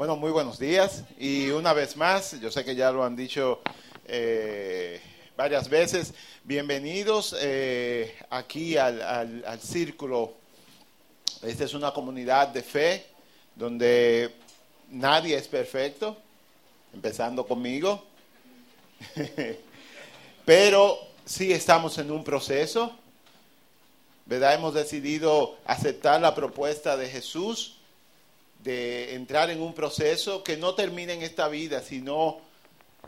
Bueno, muy buenos días y una vez más, yo sé que ya lo han dicho eh, varias veces, bienvenidos eh, aquí al, al, círculo. Esta es una comunidad de fe donde nadie es perfecto, empezando conmigo, pero sí estamos en un proceso, ¿verdad? Hemos decidido aceptar la propuesta de Jesús de entrar en un proceso que no termina en esta vida, sino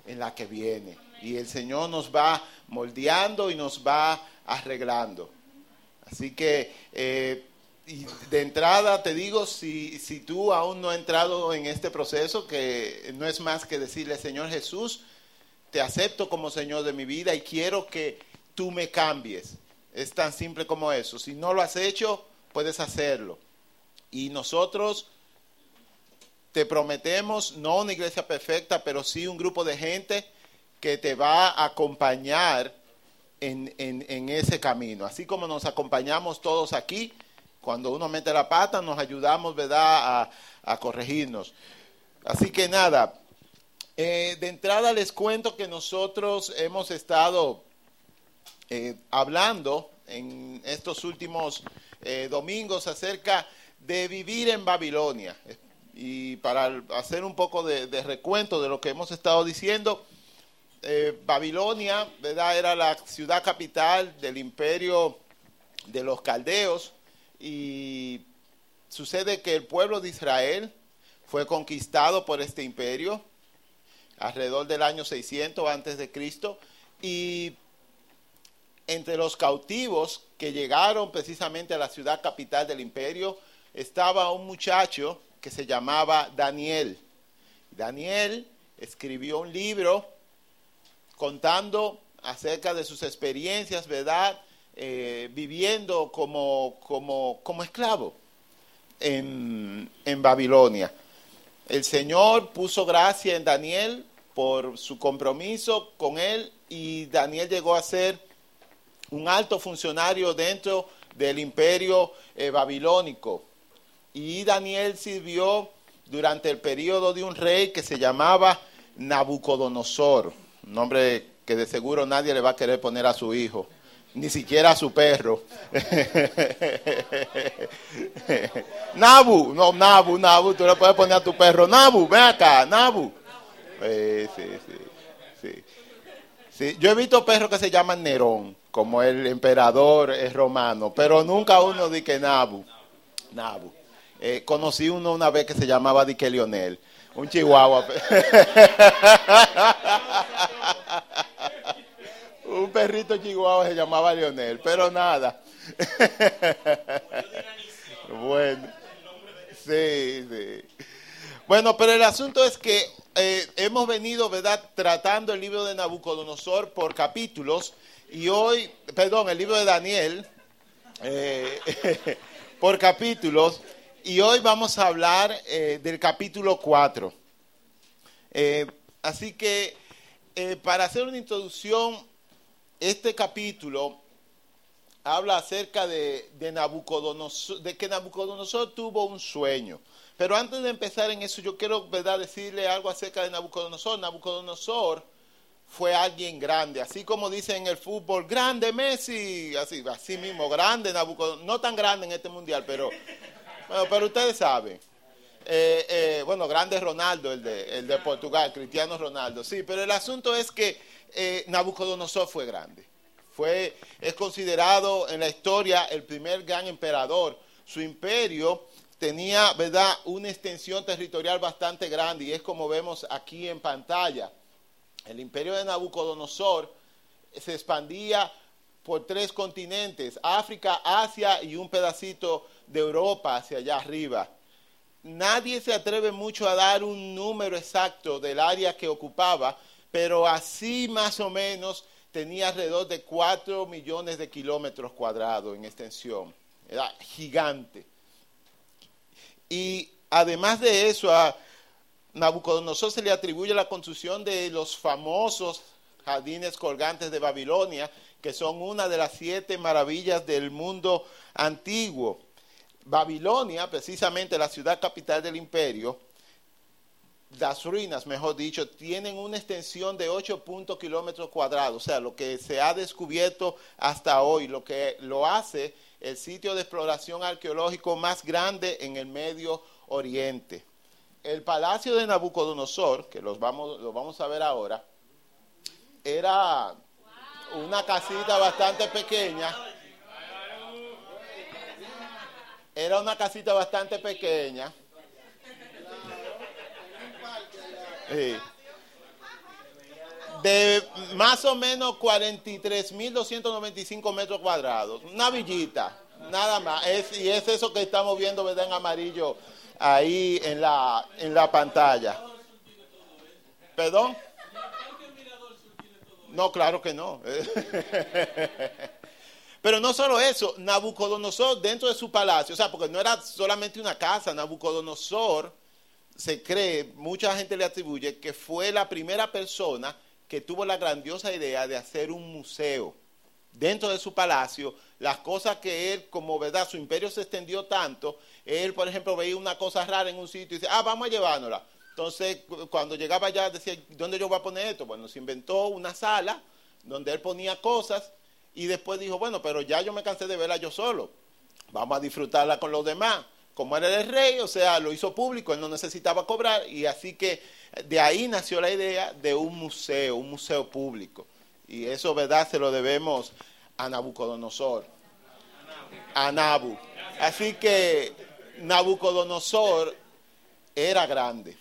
en la que viene. Y el Señor nos va moldeando y nos va arreglando. Así que eh, de entrada te digo, si, si tú aún no has entrado en este proceso, que no es más que decirle, Señor Jesús, te acepto como Señor de mi vida y quiero que tú me cambies. Es tan simple como eso. Si no lo has hecho, puedes hacerlo. Y nosotros te prometemos, no una iglesia perfecta, pero sí un grupo de gente que te va a acompañar en, ese camino. Así como nos acompañamos todos aquí, cuando uno mete la pata, nos ayudamos, ¿verdad?, a, corregirnos. Así que nada, eh, de entrada les cuento que nosotros hemos estado eh, hablando en estos últimos eh, domingos acerca de vivir en Babilonia. Y para hacer un poco de, recuento de lo que hemos estado diciendo, eh, Babilonia era la ciudad capital del imperio de los caldeos. Y sucede que el pueblo de Israel fue conquistado por este imperio alrededor del año 600 antes de Cristo. Y entre los cautivos que llegaron precisamente a la ciudad capital del imperio estaba un muchacho que se llamaba Daniel. Daniel escribió un libro contando acerca de sus experiencias, ¿verdad? Eh, viviendo como, como, como esclavo en, en Babilonia. El Señor puso gracia en Daniel por su compromiso con él y Daniel llegó a ser un alto funcionario dentro del imperio eh, babilónico. Y Daniel sirvió durante el periodo de un rey que se llamaba Nabucodonosor, nombre que de seguro nadie le va a querer poner a su hijo, ni siquiera a su perro. Nabu, no, Nabu, Nabu, tú le puedes poner a tu perro, Nabu, ven acá, Nabu. sí, sí, sí, sí. Yo he visto perros que se llaman Nerón, como el emperador romano, pero nunca uno dice Nabu, Nabu. Eh, conocí uno una vez que se llamaba Dique Lionel, un chihuahua. un perrito chihuahua se llamaba Lionel, pero nada. bueno, sí, sí. Bueno, pero el asunto es que eh, hemos venido, ¿verdad?, tratando el libro de Nabucodonosor por capítulos y hoy, perdón, el libro de Daniel eh, por capítulos y hoy vamos a hablar eh, del capítulo 4. Eh, así que eh, para hacer una introducción, este capítulo habla acerca de, Nabucodonosor, de que Nabucodonosor tuvo un sueño. Pero antes de empezar en eso, yo quiero ¿verdad? decirle algo acerca de Nabucodonosor. Nabucodonosor fue alguien grande, así como dicen en el fútbol, grande Messi, así, así mismo, grande Nabucodonosor, no tan grande en este mundial, pero bueno, pero ustedes saben. Eh, eh, bueno, grande Ronaldo, el de, el de Portugal, Cristiano Ronaldo. Sí, pero el asunto es que eh, Nabucodonosor fue grande. Fue, es considerado en la historia el primer gran emperador. Su imperio tenía, ¿verdad?, una extensión territorial bastante grande y es como vemos aquí en pantalla. El imperio de Nabucodonosor se expandía por tres continentes, África, Asia y un pedacito de Europa hacia allá arriba. Nadie se atreve mucho a dar un número exacto del área que ocupaba, pero así más o menos tenía alrededor de 4 millones de kilómetros cuadrados en extensión. Era gigante. Y además de eso, a Nabucodonosor se le atribuye la construcción de los famosos jardines colgantes de Babilonia, que son una de las siete maravillas del mundo antiguo. Babilonia, precisamente la ciudad capital del imperio, las ruinas, mejor dicho, tienen una extensión de 8 kilómetros cuadrados, o sea, lo que se ha descubierto hasta hoy, lo que lo hace el sitio de exploración arqueológico más grande en el Medio Oriente. El palacio de Nabucodonosor, que los vamos, lo vamos a ver ahora, era una casita bastante pequeña. Era una casita bastante pequeña de más o menos 43.295 metros cuadrados. Una villita, nada más. y es eso que estamos viendo, ¿verdad? En amarillo ahí en la, en la pantalla. ¿Perdón? No, claro que no. Pero no solo eso, Nabucodonosor dentro de su palacio, o sea, porque no era solamente una casa, Nabucodonosor se cree, mucha gente le atribuye que fue la primera persona que tuvo la grandiosa idea de hacer un museo dentro de su palacio, las cosas que él, como verdad, su imperio se extendió tanto, él, por ejemplo, veía una cosa rara en un sitio y dice, ah, vamos a llevárnosla. Entonces, cuando llegaba allá, decía, ¿dónde yo voy a poner esto? Bueno, se inventó una sala donde él ponía cosas y después dijo, bueno, pero ya yo me cansé de verla yo solo, vamos a disfrutarla con los demás como era el rey, o sea, lo hizo público, él no necesitaba cobrar y así que de ahí nació la idea de un museo, un museo público. Y eso, ¿verdad? Se lo debemos a Nabucodonosor, a Nabu. Así que Nabucodonosor era grande.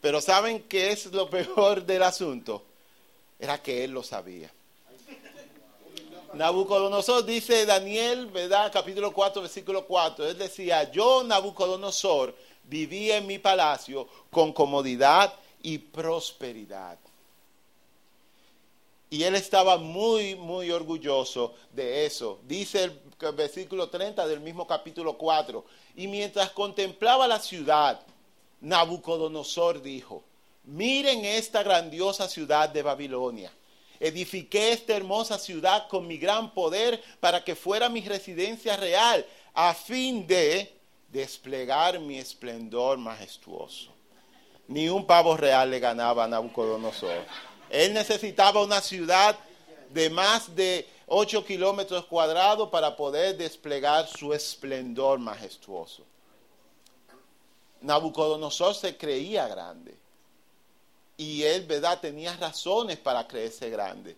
Pero ¿saben qué es lo peor del asunto? Era que él lo sabía. Nabucodonosor dice Daniel, ¿verdad? Capítulo 4, versículo 4. Él decía, yo Nabucodonosor vivía en mi palacio con comodidad y prosperidad. Y él estaba muy, muy orgulloso de eso. Dice el versículo 30 del mismo capítulo 4. Y mientras contemplaba la ciudad, Nabucodonosor dijo, miren esta grandiosa ciudad de Babilonia Edifiqué esta hermosa ciudad con mi gran poder para que fuera mi residencia real, a fin de desplegar mi esplendor majestuoso. Ni un pavo real le ganaba a Nabucodonosor. Él necesitaba una ciudad de más de 8 kilómetros cuadrados para poder desplegar su esplendor majestuoso. Nabucodonosor se creía grande. Y él, ¿verdad? Tenía razones para creerse grande.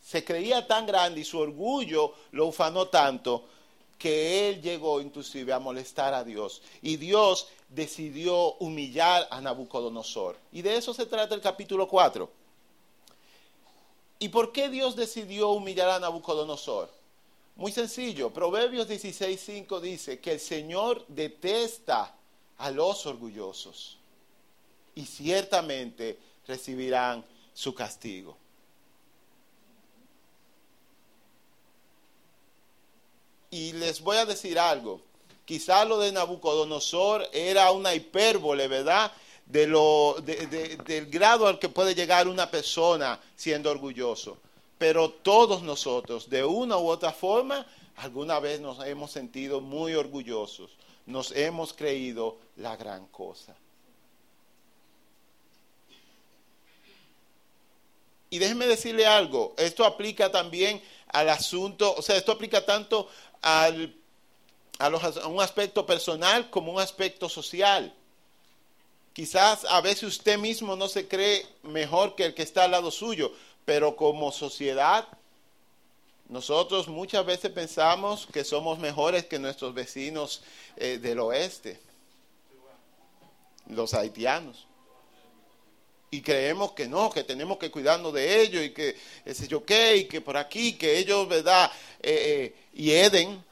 Se creía tan grande y su orgullo lo ufanó tanto que él llegó inclusive a molestar a Dios. Y Dios decidió humillar a Nabucodonosor. Y de eso se trata el capítulo 4. ¿Y por qué Dios decidió humillar a Nabucodonosor? Muy sencillo, Proverbios 16.5 dice que el Señor detesta a los orgullosos y ciertamente recibirán su castigo. Y les voy a decir algo. Quizá lo de Nabucodonosor era una hipérbole, ¿verdad? De lo, del grado al que puede llegar una persona siendo orgulloso. Pero todos nosotros, de una u otra forma, alguna vez nos hemos sentido muy orgullosos. Nos hemos creído la gran cosa. Y déjeme decirle algo, esto aplica también al asunto, o sea, esto aplica tanto al, a, a un aspecto personal como un aspecto social. Quizás a veces usted mismo no se cree mejor que el que está al lado suyo, pero como sociedad, nosotros muchas veces pensamos que somos mejores que nuestros vecinos eh, del oeste, los haitianos y creemos que no, que tenemos que cuidarnos de ellos y que ese yo qué, y que por aquí, que ellos, ¿verdad? Eh, eh, hieden,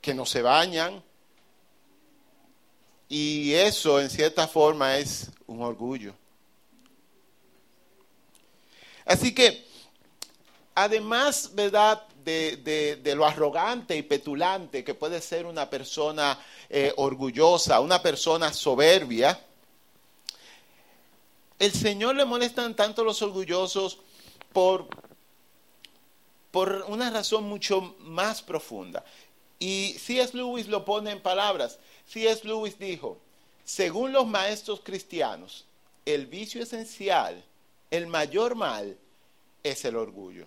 que no se bañan. Y eso en cierta forma es un orgullo. Así que, además, ¿verdad? De, de, lo arrogante y petulante que puede ser una persona eh, orgullosa, una persona soberbia, el Señor le molestan tanto los orgullosos por, por una razón mucho más profunda. Y C.S. Lewis lo pone en palabras. C.S. Lewis dijo, según los maestros cristianos, el vicio esencial, el mayor mal, es el orgullo.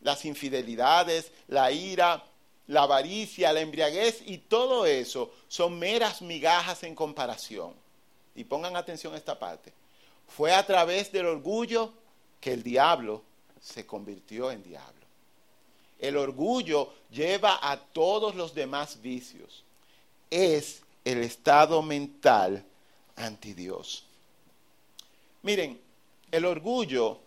Las infidelidades, la ira, la avaricia, la embriaguez y todo eso son meras migajas en comparación. Y pongan atención a esta parte. Fue a través del orgullo que el diablo se convirtió en diablo. El orgullo lleva a todos los demás vicios. Es el estado mental anti Dios. Miren, el orgullo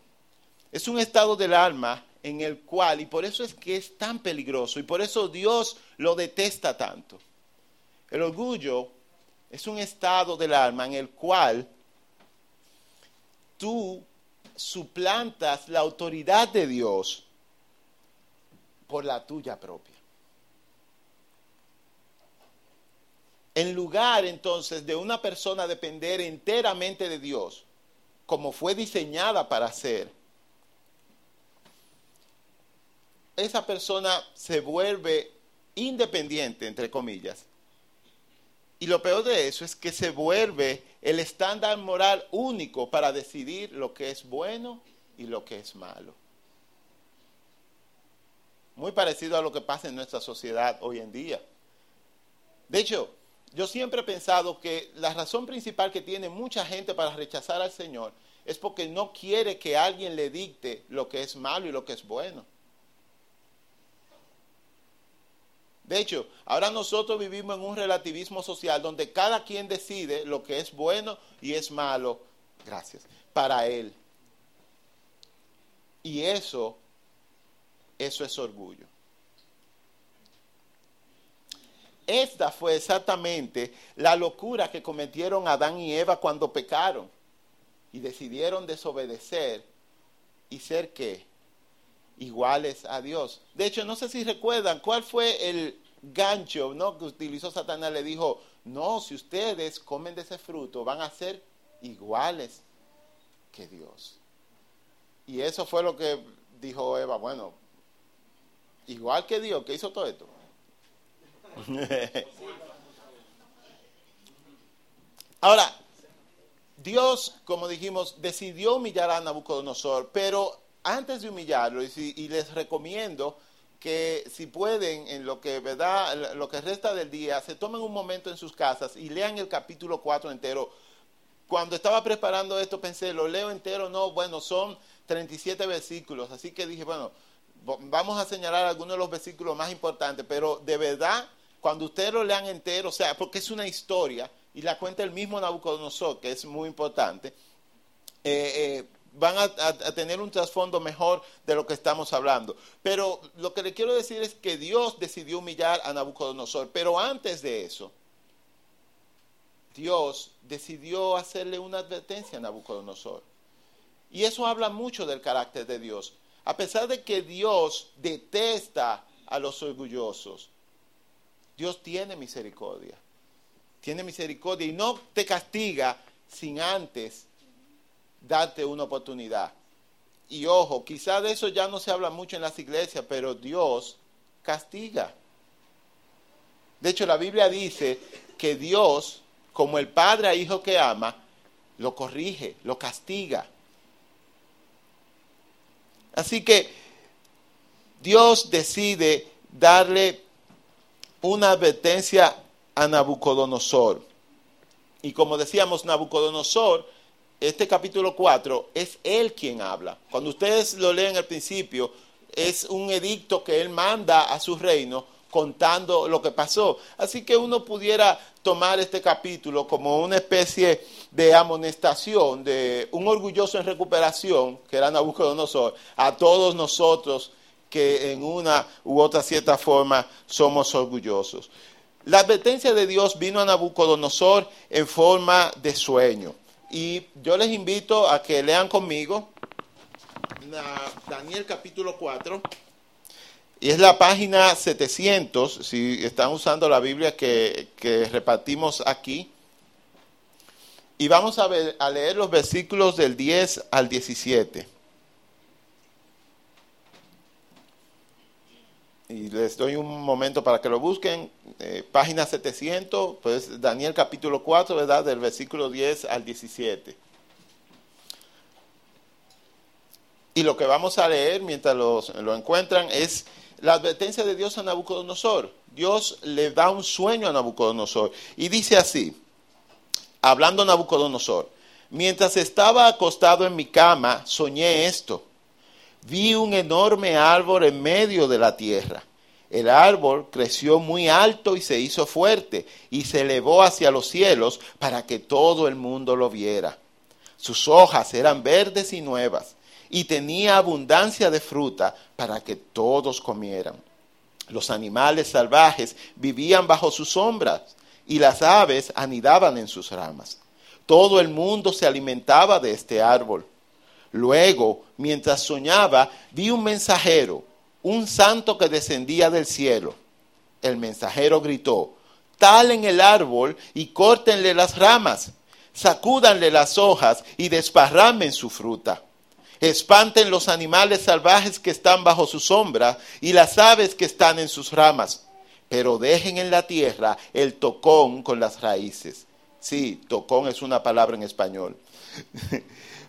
es un estado del alma en el cual, y por eso es que es tan peligroso, y por eso Dios lo detesta tanto. El orgullo es un estado del alma en el cual tú suplantas la autoridad de Dios por la tuya propia. En lugar entonces de una persona depender enteramente de Dios, como fue diseñada para ser, esa persona se vuelve independiente, entre comillas. Y lo peor de eso es que se vuelve el estándar moral único para decidir lo que es bueno y lo que es malo. Muy parecido a lo que pasa en nuestra sociedad hoy en día. De hecho, yo siempre he pensado que la razón principal que tiene mucha gente para rechazar al Señor es porque no quiere que alguien le dicte lo que es malo y lo que es bueno. De hecho, ahora nosotros vivimos en un relativismo social donde cada quien decide lo que es bueno y es malo, gracias, para él. Y eso, eso es orgullo. Esta fue exactamente la locura que cometieron Adán y Eva cuando pecaron y decidieron desobedecer y ser qué? Iguales a Dios. De hecho, no sé si recuerdan cuál fue el gancho ¿no? que utilizó Satanás. Le dijo, no, si ustedes comen de ese fruto, van a ser iguales que Dios. Y eso fue lo que dijo Eva, bueno, igual que Dios, que hizo todo esto. Ahora, Dios, como dijimos, decidió humillar a Nabucodonosor, pero antes de humillarlo, y, les recomiendo que si pueden, en lo que, ¿verdad? lo que resta del día, se tomen un momento en sus casas y lean el capítulo 4 entero. Cuando estaba preparando esto pensé, ¿lo leo entero? No, bueno, son 37 versículos, así que dije, bueno, vamos a señalar algunos de los versículos más importantes, pero de verdad, cuando ustedes lo lean entero, o sea, porque es una historia y la cuenta el mismo Nabucodonosor, que es muy importante, eh, eh van a, tener un trasfondo mejor de lo que estamos hablando. Pero lo que le quiero decir es que Dios decidió humillar a Nabucodonosor. Pero antes de eso, Dios decidió hacerle una advertencia a Nabucodonosor. Y eso habla mucho del carácter de Dios. A pesar de que Dios detesta a los orgullosos, Dios tiene misericordia. Tiene misericordia y no te castiga sin antes darte una oportunidad. Y ojo, quizá de eso ya no se habla mucho en las iglesias, pero Dios castiga. De hecho, la Biblia dice que Dios, como el padre a hijo que ama, lo corrige, lo castiga. Así que Dios decide darle una advertencia a Nabucodonosor. Y como decíamos, Nabucodonosor este capítulo 4 es él quien habla. Cuando ustedes lo leen al principio, es un edicto que él manda a su reino contando lo que pasó. Así que uno pudiera tomar este capítulo como una especie de amonestación de un orgulloso en recuperación, que era Nabucodonosor, a todos nosotros que en una u otra cierta forma somos orgullosos. La advertencia de Dios vino a Nabucodonosor en forma de sueño. Y yo les invito a que lean conmigo Daniel capítulo 4. Y es la página 700, si están usando la Biblia que, repartimos aquí. Y vamos a, ver, a leer los versículos del 10 al 17. Y les doy un momento para que lo busquen, eh, página 700, pues Daniel capítulo 4, ¿verdad? Del versículo 10 al 17. Y lo que vamos a leer mientras lo encuentran es la advertencia de Dios a Nabucodonosor. Dios le da un sueño a Nabucodonosor y dice así, hablando Nabucodonosor, mientras estaba acostado en mi cama, soñé esto. Vi un enorme árbol en medio de la tierra. El árbol creció muy alto y se hizo fuerte y se elevó hacia los cielos para que todo el mundo lo viera. Sus hojas eran verdes y nuevas y tenía abundancia de fruta para que todos comieran. Los animales salvajes vivían bajo sus sombras y las aves anidaban en sus ramas. Todo el mundo se alimentaba de este árbol. Luego, mientras soñaba, vi un mensajero, un santo que descendía del cielo. El mensajero gritó, talen el árbol y córtenle las ramas, sacúdanle las hojas y desparramen su fruta Espanten los animales salvajes que están bajo su sombra y las aves que están en sus ramas, pero dejen en la tierra el tocón con las raíces. Sí, tocón es una palabra en español.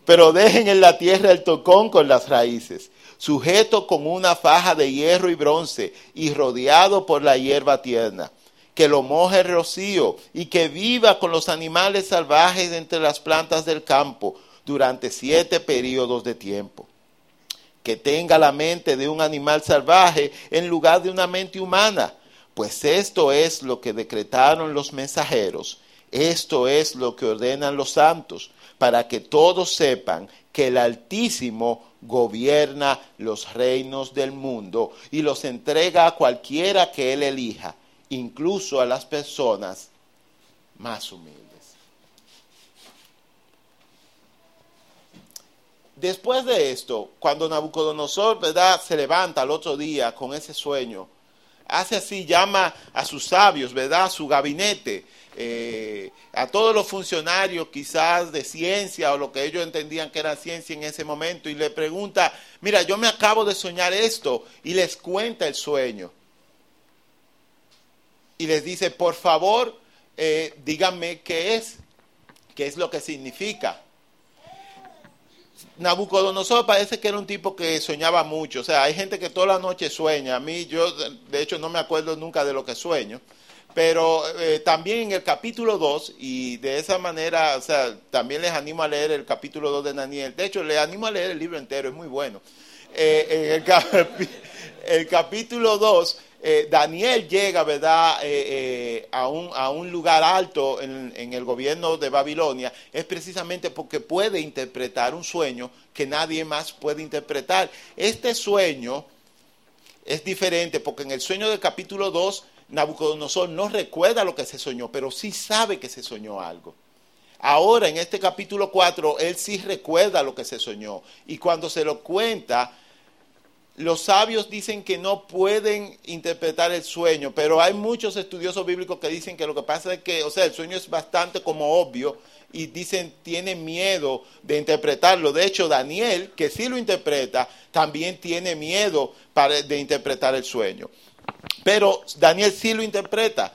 pero dejen en la tierra el tocón con las raíces, sujeto con una faja de hierro y bronce y rodeado por la hierba tierna que lo moje el rocío y que viva con los animales salvajes entre las plantas del campo, durante siete periodos de tiempo. Que tenga la mente de un animal salvaje en lugar de una mente humana, pues esto es lo que decretaron los mensajeros, esto es lo que ordenan los santos, para que todos sepan que el Altísimo gobierna los reinos del mundo y los entrega a cualquiera que él elija, incluso a las personas más humildes. Después de esto, cuando Nabucodonosor, ¿verdad?, se levanta al otro día con ese sueño, hace así, llama a sus sabios, ¿verdad?, a su gabinete, eh, a todos los funcionarios quizás de ciencia o lo que ellos entendían que era ciencia en ese momento y le pregunta, mira, yo me acabo de soñar esto y les cuenta el sueño. Y les dice, por favor, eh, díganme qué es, qué es lo que significa. Nabucodonosor parece que era un tipo que soñaba mucho. O sea, hay gente que toda la noche sueña. A mí, yo, de hecho, no me acuerdo nunca de lo que sueño. Pero eh, también en el capítulo 2, y de esa manera, o sea, también les animo a leer el capítulo 2 de Daniel. De hecho, les animo a leer el libro entero, es muy bueno. Eh, en el, capítulo 2 eh, Daniel llega, ¿verdad?, a, un, a, un, lugar alto en, en, el gobierno de Babilonia, es precisamente porque puede interpretar un sueño que nadie más puede interpretar. Este sueño es diferente porque en el sueño del capítulo 2, Nabucodonosor no recuerda lo que se soñó, pero sí sabe que se soñó algo. Ahora, en este capítulo 4, él sí recuerda lo que se soñó. Y cuando se lo cuenta, los sabios dicen que no pueden interpretar el sueño, pero hay muchos estudiosos bíblicos que dicen que lo que pasa es que, o sea, el sueño es bastante como obvio y dicen tiene miedo de interpretarlo. De hecho, Daniel, que sí lo interpreta, también tiene miedo de interpretar el sueño. Pero Daniel sí lo interpreta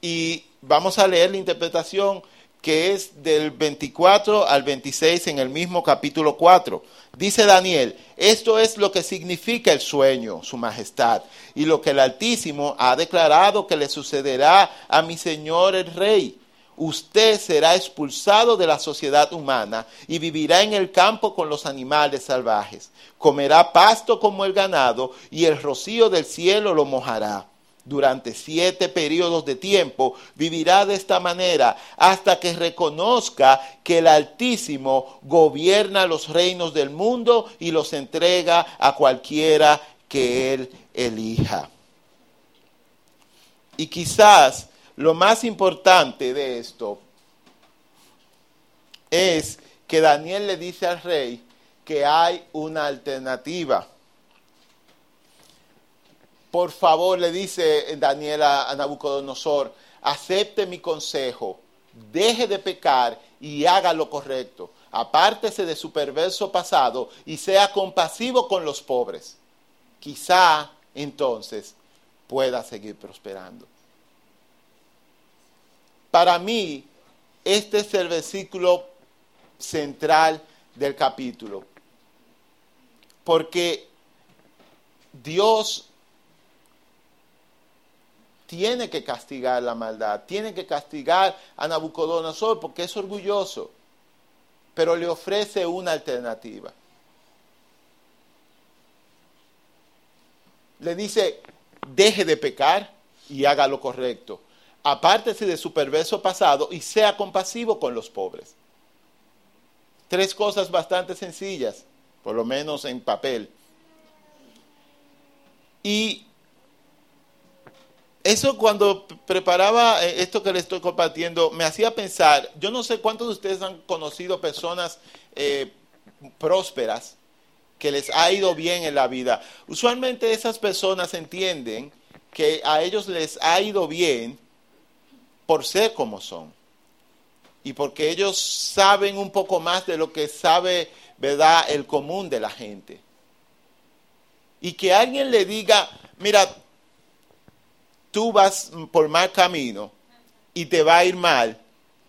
y vamos a leer la interpretación que es del 24 al 26 en el mismo capítulo 4. Dice Daniel, esto es lo que significa el sueño, su majestad, y lo que el Altísimo ha declarado que le sucederá a mi señor el rey. Usted será expulsado de la sociedad humana y vivirá en el campo con los animales salvajes. Comerá pasto como el ganado y el rocío del cielo lo mojará durante siete periodos de tiempo, vivirá de esta manera hasta que reconozca que el Altísimo gobierna los reinos del mundo y los entrega a cualquiera que él elija. Y quizás lo más importante de esto es que Daniel le dice al rey que hay una alternativa por favor, le dice Daniel a Nabucodonosor, acepte mi consejo, deje de pecar y haga lo correcto. Apártese de su perverso pasado y sea compasivo con los pobres. Quizá entonces pueda seguir prosperando. Para mí, este es el versículo central del capítulo, porque Dios tiene que castigar la maldad, tiene que castigar a Nabucodonosor porque es orgulloso, pero le ofrece una alternativa. Le dice, deje de pecar y haga lo correcto. Apártese de su perverso pasado y sea compasivo con los pobres. Tres cosas bastante sencillas, por lo menos en papel. Y eso cuando preparaba eh, esto que le estoy compartiendo, me hacía pensar, yo no sé cuántos de ustedes han conocido personas eh, prósperas que les ha ido bien en la vida. Usualmente esas personas entienden que a ellos les ha ido bien por ser como son y porque ellos saben un poco más de lo que sabe, ¿verdad?, el común de la gente. Y que alguien le diga, mira, tú vas por mal camino y te va a ir mal,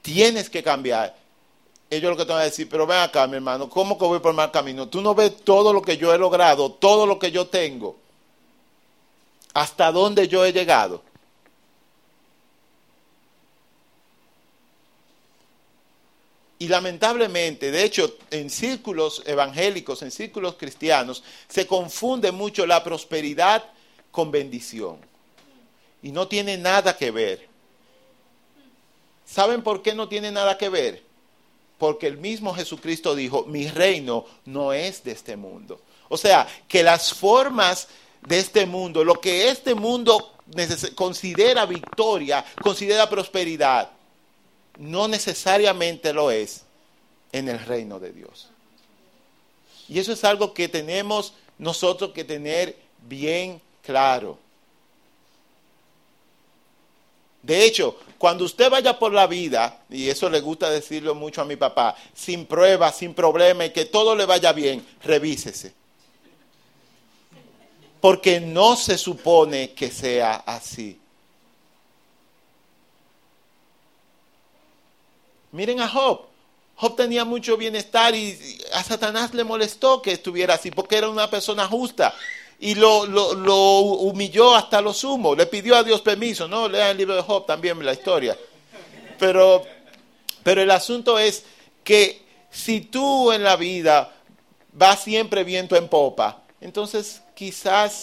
tienes que cambiar. Ellos lo que te van a decir, pero ven acá, mi hermano, ¿cómo que voy por mal camino? Tú no ves todo lo que yo he logrado, todo lo que yo tengo, hasta dónde yo he llegado. Y lamentablemente, de hecho, en círculos evangélicos, en círculos cristianos, se confunde mucho la prosperidad con bendición. Y no tiene nada que ver. ¿Saben por qué no tiene nada que ver? Porque el mismo Jesucristo dijo, mi reino no es de este mundo. O sea, que las formas de este mundo, lo que este mundo considera victoria, considera prosperidad, no necesariamente lo es en el reino de Dios. Y eso es algo que tenemos nosotros que tener bien claro. De hecho, cuando usted vaya por la vida, y eso le gusta decirlo mucho a mi papá, sin pruebas, sin problema y que todo le vaya bien, revísese. Porque no se supone que sea así. Miren a Job. Job tenía mucho bienestar y a Satanás le molestó que estuviera así porque era una persona justa y lo, lo, humilló hasta lo sumo. Le pidió a Dios permiso, ¿no? Lean el libro de Job también, la historia. Pero, pero el asunto es que si tú en la vida vas siempre viento en popa, entonces quizás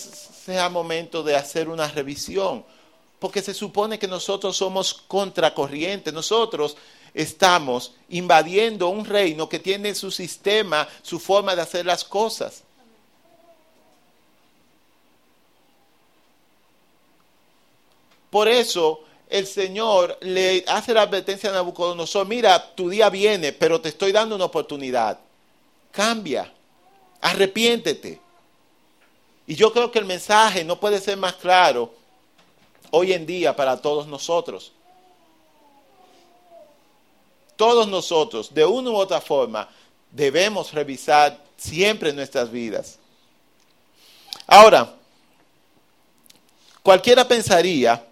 sea momento de hacer una revisión, porque se supone que nosotros somos contracorriente, nosotros estamos invadiendo un reino que tiene su sistema, su forma de hacer las cosas. Por eso el Señor le hace la advertencia a Nabucodonosor, mira, tu día viene, pero te estoy dando una oportunidad. Cambia, arrepiéntete. Y yo creo que el mensaje no puede ser más claro hoy en día para todos nosotros. Todos nosotros, de una u otra forma, debemos revisar siempre nuestras vidas. Ahora, cualquiera pensaría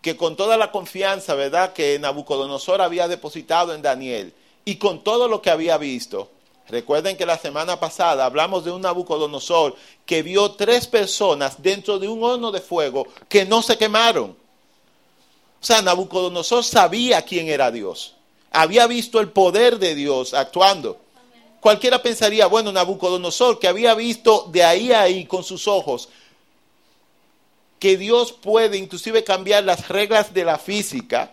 que con toda la confianza, ¿verdad?, que Nabucodonosor había depositado en Daniel y con todo lo que había visto. Recuerden que la semana pasada hablamos de un Nabucodonosor que vio tres personas dentro de un horno de fuego que no se quemaron. O sea, Nabucodonosor sabía quién era Dios. Había visto el poder de Dios actuando. Cualquiera pensaría, bueno, Nabucodonosor, que había visto de ahí a ahí con sus ojos que Dios puede inclusive cambiar las reglas de la física,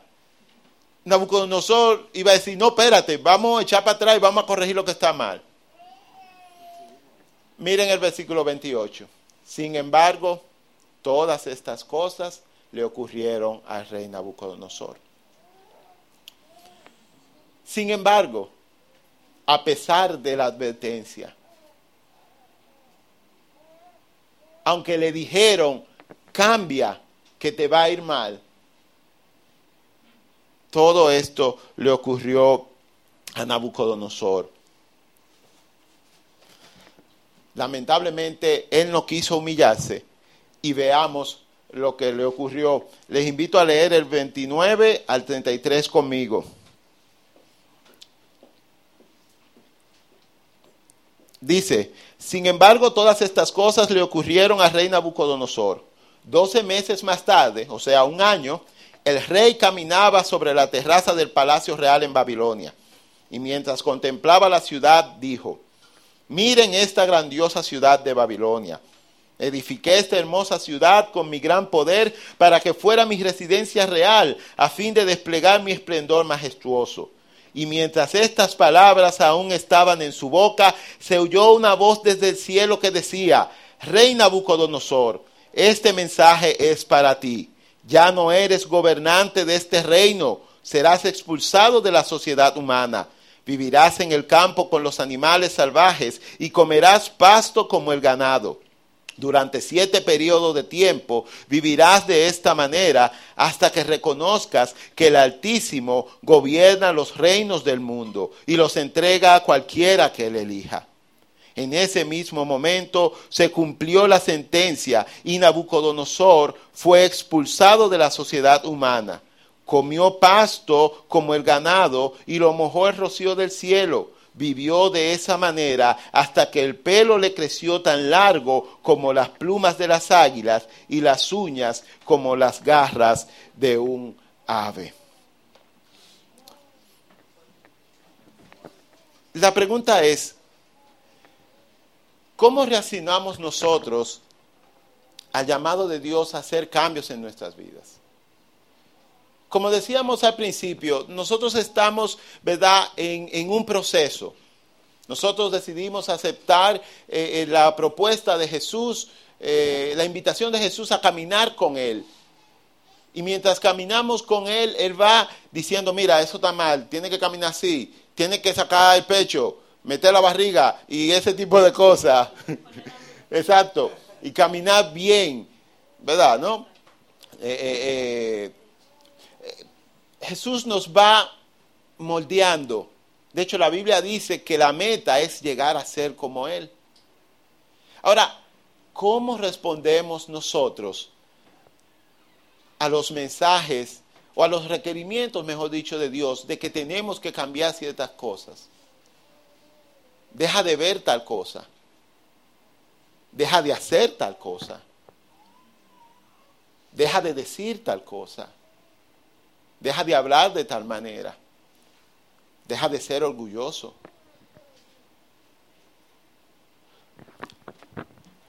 Nabucodonosor iba a decir, no, espérate, vamos a echar para atrás y vamos a corregir lo que está mal. Miren el versículo 28. Sin embargo, todas estas cosas le ocurrieron al rey Nabucodonosor. Sin embargo, a pesar de la advertencia, aunque le dijeron, cambia, que te va a ir mal. Todo esto le ocurrió a Nabucodonosor. Lamentablemente, él no quiso humillarse y veamos lo que le ocurrió. Les invito a leer el 29 al 33 conmigo. Dice, sin embargo, todas estas cosas le ocurrieron al rey Nabucodonosor. Doce meses más tarde, o sea, un año, el rey caminaba sobre la terraza del palacio real en Babilonia. Y mientras contemplaba la ciudad, dijo, miren esta grandiosa ciudad de Babilonia. Edifiqué esta hermosa ciudad con mi gran poder para que fuera mi residencia real, a fin de desplegar mi esplendor majestuoso. Y mientras estas palabras aún estaban en su boca, se oyó una voz desde el cielo que decía, Rey Nabucodonosor, este mensaje es para ti. Ya no eres gobernante de este reino, serás expulsado de la sociedad humana. Vivirás en el campo con los animales salvajes y comerás pasto como el ganado durante siete periodos de tiempo vivirás de esta manera hasta que reconozcas que el Altísimo gobierna los reinos del mundo y los entrega a cualquiera que él elija. En ese mismo momento se cumplió la sentencia y Nabucodonosor fue expulsado de la sociedad humana. Comió pasto como el ganado y lo mojó el rocío del cielo vivió de esa manera hasta que el pelo le creció tan largo como las plumas de las águilas y las uñas como las garras de un ave. La pregunta es, ¿cómo reaccionamos nosotros al llamado de Dios a hacer cambios en nuestras vidas? Como decíamos al principio, nosotros estamos, ¿verdad?, en, un proceso. Nosotros decidimos aceptar eh, eh, la propuesta de Jesús, eh, la invitación de Jesús a caminar con Él. Y mientras caminamos con Él, Él va diciendo, mira, eso está mal, tiene que caminar así, tiene que sacar el pecho, meter la barriga y ese tipo de cosas. Exacto. Y caminar bien, ¿verdad? ¿No? Jesús nos va moldeando. De hecho, la Biblia dice que la meta es llegar a ser como Él. Ahora, ¿cómo respondemos nosotros a los mensajes o a los requerimientos, mejor dicho, de Dios, de que tenemos que cambiar ciertas cosas? Deja de ver tal cosa. Deja de hacer tal cosa. Deja de decir tal cosa. Deja de hablar de tal manera. Deja de ser orgulloso.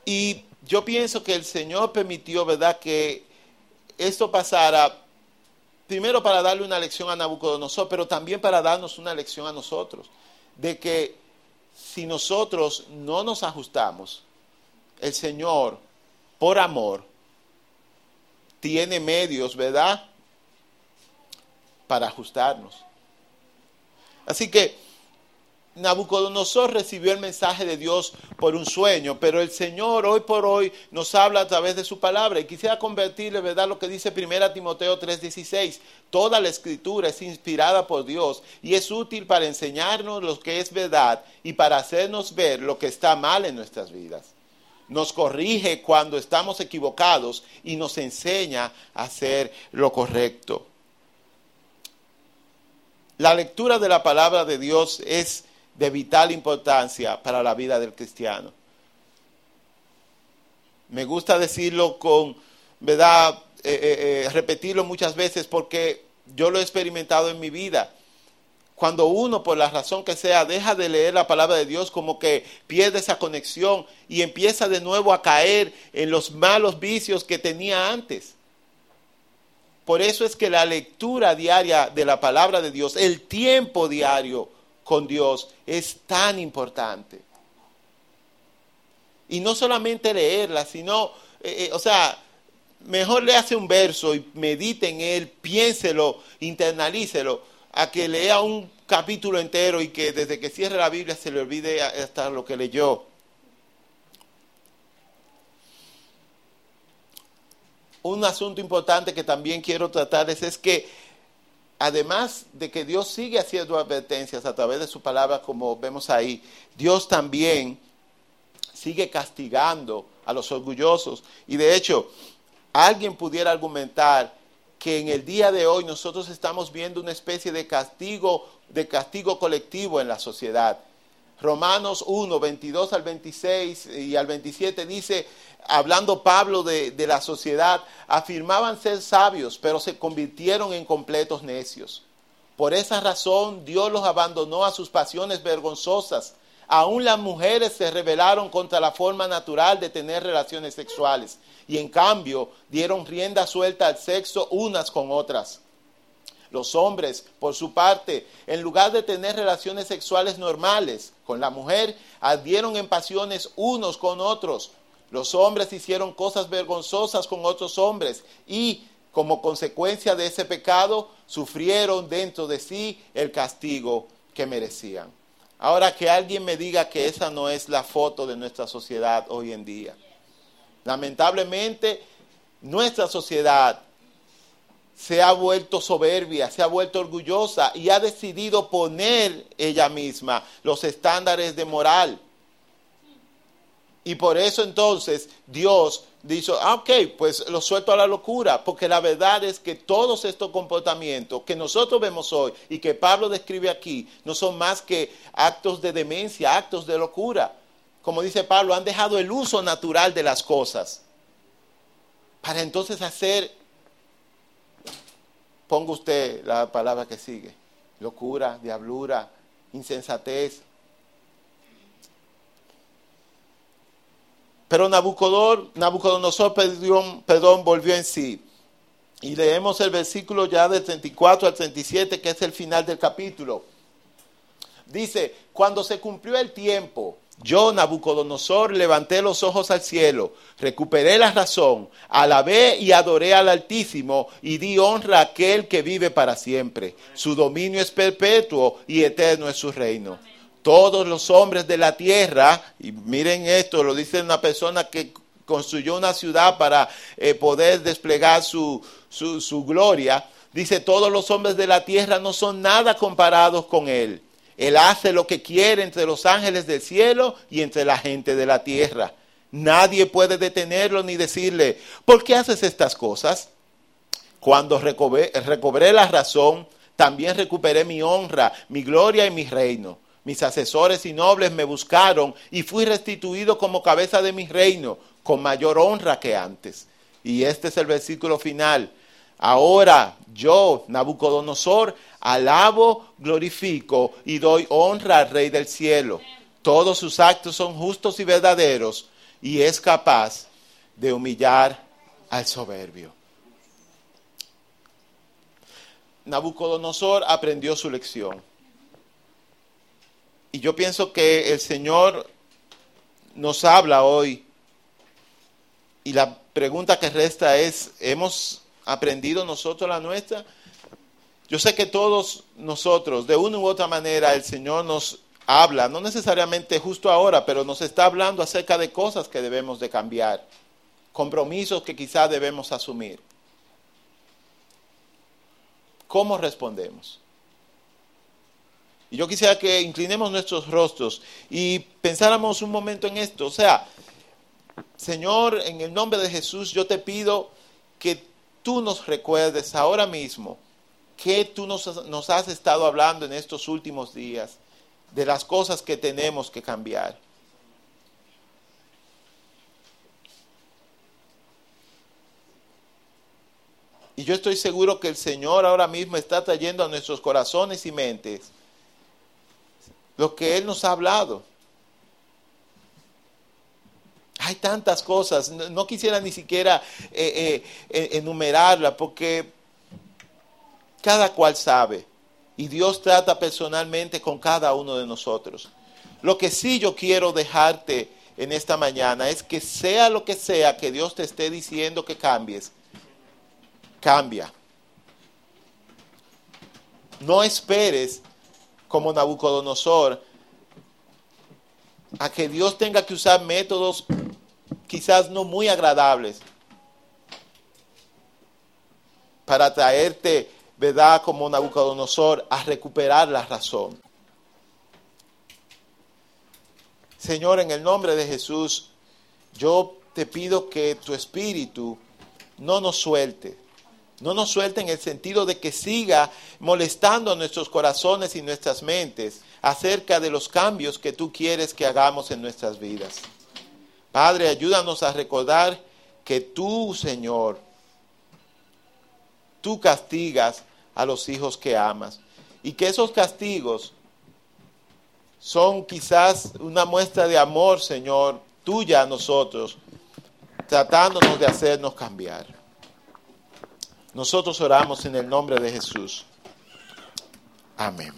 Y yo pienso que el Señor permitió, ¿verdad?, que esto pasara primero para darle una lección a Nabucodonosor, pero también para darnos una lección a nosotros, de que si nosotros no nos ajustamos, el Señor, por amor, tiene medios, ¿verdad?, para ajustarnos. Así que Nabucodonosor recibió el mensaje de Dios por un sueño, pero el Señor hoy por hoy nos habla a través de su palabra. Y quisiera convertirle, ¿verdad?, lo que dice 1 Timoteo 3:16. Toda la escritura es inspirada por Dios y es útil para enseñarnos lo que es verdad y para hacernos ver lo que está mal en nuestras vidas. Nos corrige cuando estamos equivocados y nos enseña a hacer lo correcto. La lectura de la palabra de Dios es de vital importancia para la vida del cristiano. Me gusta decirlo con, ¿verdad? Eh, eh, eh, repetirlo muchas veces porque yo lo he experimentado en mi vida. Cuando uno, por la razón que sea, deja de leer la palabra de Dios, como que pierde esa conexión y empieza de nuevo a caer en los malos vicios que tenía antes. Por eso es que la lectura diaria de la palabra de Dios, el tiempo diario con Dios es tan importante. Y no solamente leerla, sino, eh, eh, o sea, mejor le hace un verso y medite en él, piénselo, internalícelo, a que lea un capítulo entero y que desde que cierre la Biblia se le olvide hasta lo que leyó. Un asunto importante que también quiero tratar es, que además de que Dios sigue haciendo advertencias a través de su palabra, como vemos ahí, Dios también sigue castigando a los orgullosos. Y de hecho, alguien pudiera argumentar que en el día de hoy nosotros estamos viendo una especie de castigo, de castigo colectivo en la sociedad. Romanos 1, 22 al 26 y al 27 dice, hablando Pablo de, de la sociedad, afirmaban ser sabios, pero se convirtieron en completos necios. Por esa razón Dios los abandonó a sus pasiones vergonzosas. Aún las mujeres se rebelaron contra la forma natural de tener relaciones sexuales y en cambio dieron rienda suelta al sexo unas con otras. Los hombres, por su parte, en lugar de tener relaciones sexuales normales con la mujer, ardieron en pasiones unos con otros. Los hombres hicieron cosas vergonzosas con otros hombres y, como consecuencia de ese pecado, sufrieron dentro de sí el castigo que merecían. Ahora que alguien me diga que esa no es la foto de nuestra sociedad hoy en día. Lamentablemente, nuestra sociedad se ha vuelto soberbia, se ha vuelto orgullosa y ha decidido poner ella misma los estándares de moral. Y por eso entonces Dios dice, ah, ok, pues lo suelto a la locura, porque la verdad es que todos estos comportamientos que nosotros vemos hoy y que Pablo describe aquí no son más que actos de demencia, actos de locura como dice Pablo, han dejado el uso natural de las cosas para entonces hacer, ponga usted la palabra que sigue, locura, diablura, insensatez. Pero Nabucodonosor, Nabucodonosor perdón, volvió en sí. Y leemos el versículo ya del 34 al 37, que es el final del capítulo. Dice, cuando se cumplió el tiempo, yo, Nabucodonosor, levanté los ojos al cielo, recuperé la razón, alabé y adoré al Altísimo y di honra a aquel que vive para siempre. Su dominio es perpetuo y eterno es su reino. Todos los hombres de la tierra, y miren esto, lo dice una persona que construyó una ciudad para eh, poder desplegar su, su, su gloria, dice, todos los hombres de la tierra no son nada comparados con él. Él hace lo que quiere entre los ángeles del cielo y entre la gente de la tierra. Nadie puede detenerlo ni decirle, ¿por qué haces estas cosas? Cuando recobré, la razón, también recuperé mi honra, mi gloria y mi reino. Mis asesores y nobles me buscaron y fui restituido como cabeza de mi reino, con mayor honra que antes. Y este es el versículo final. Ahora yo, Nabucodonosor, alabo, glorifico y doy honra al Rey del cielo. Todos sus actos son justos y verdaderos y es capaz de humillar al soberbio. Nabucodonosor aprendió su lección. Y yo pienso que el Señor nos habla hoy. Y la pregunta que resta es, ¿hemos aprendido nosotros la nuestra? Yo sé que todos nosotros, de una u otra manera, el Señor nos habla, no necesariamente justo ahora, pero nos está hablando acerca de cosas que debemos de cambiar, compromisos que quizás debemos asumir. ¿Cómo respondemos? Y yo quisiera que inclinemos nuestros rostros y pensáramos un momento en esto. O sea, Señor, en el nombre de Jesús, yo te pido que tú nos recuerdes ahora mismo ¿Qué tú nos, nos has estado hablando en estos últimos días de las cosas que tenemos que cambiar? Y yo estoy seguro que el Señor ahora mismo está trayendo a nuestros corazones y mentes lo que Él nos ha hablado. Hay tantas cosas, no, quisiera ni siquiera eh, eh, enumerarla porque cada cual sabe. Y Dios trata personalmente con cada uno de nosotros. Lo que sí yo quiero dejarte en esta mañana es que sea lo que sea que Dios te esté diciendo que cambies, cambia. No esperes como Nabucodonosor a que Dios tenga que usar métodos quizás no muy agradables para traerte ¿verdad? Como Nabucodonosor, a recuperar la razón. Señor, en el nombre de Jesús, yo te pido que tu espíritu no nos suelte. No nos suelte en el sentido de que siga molestando a nuestros corazones y nuestras mentes acerca de los cambios que tú quieres que hagamos en nuestras vidas. Padre, ayúdanos a recordar que tú, Señor, tú castigas a los hijos que amas y que esos castigos son quizás una muestra de amor, Señor, tuya a nosotros, tratándonos de hacernos cambiar. Nosotros oramos en el nombre de Jesús. Amén.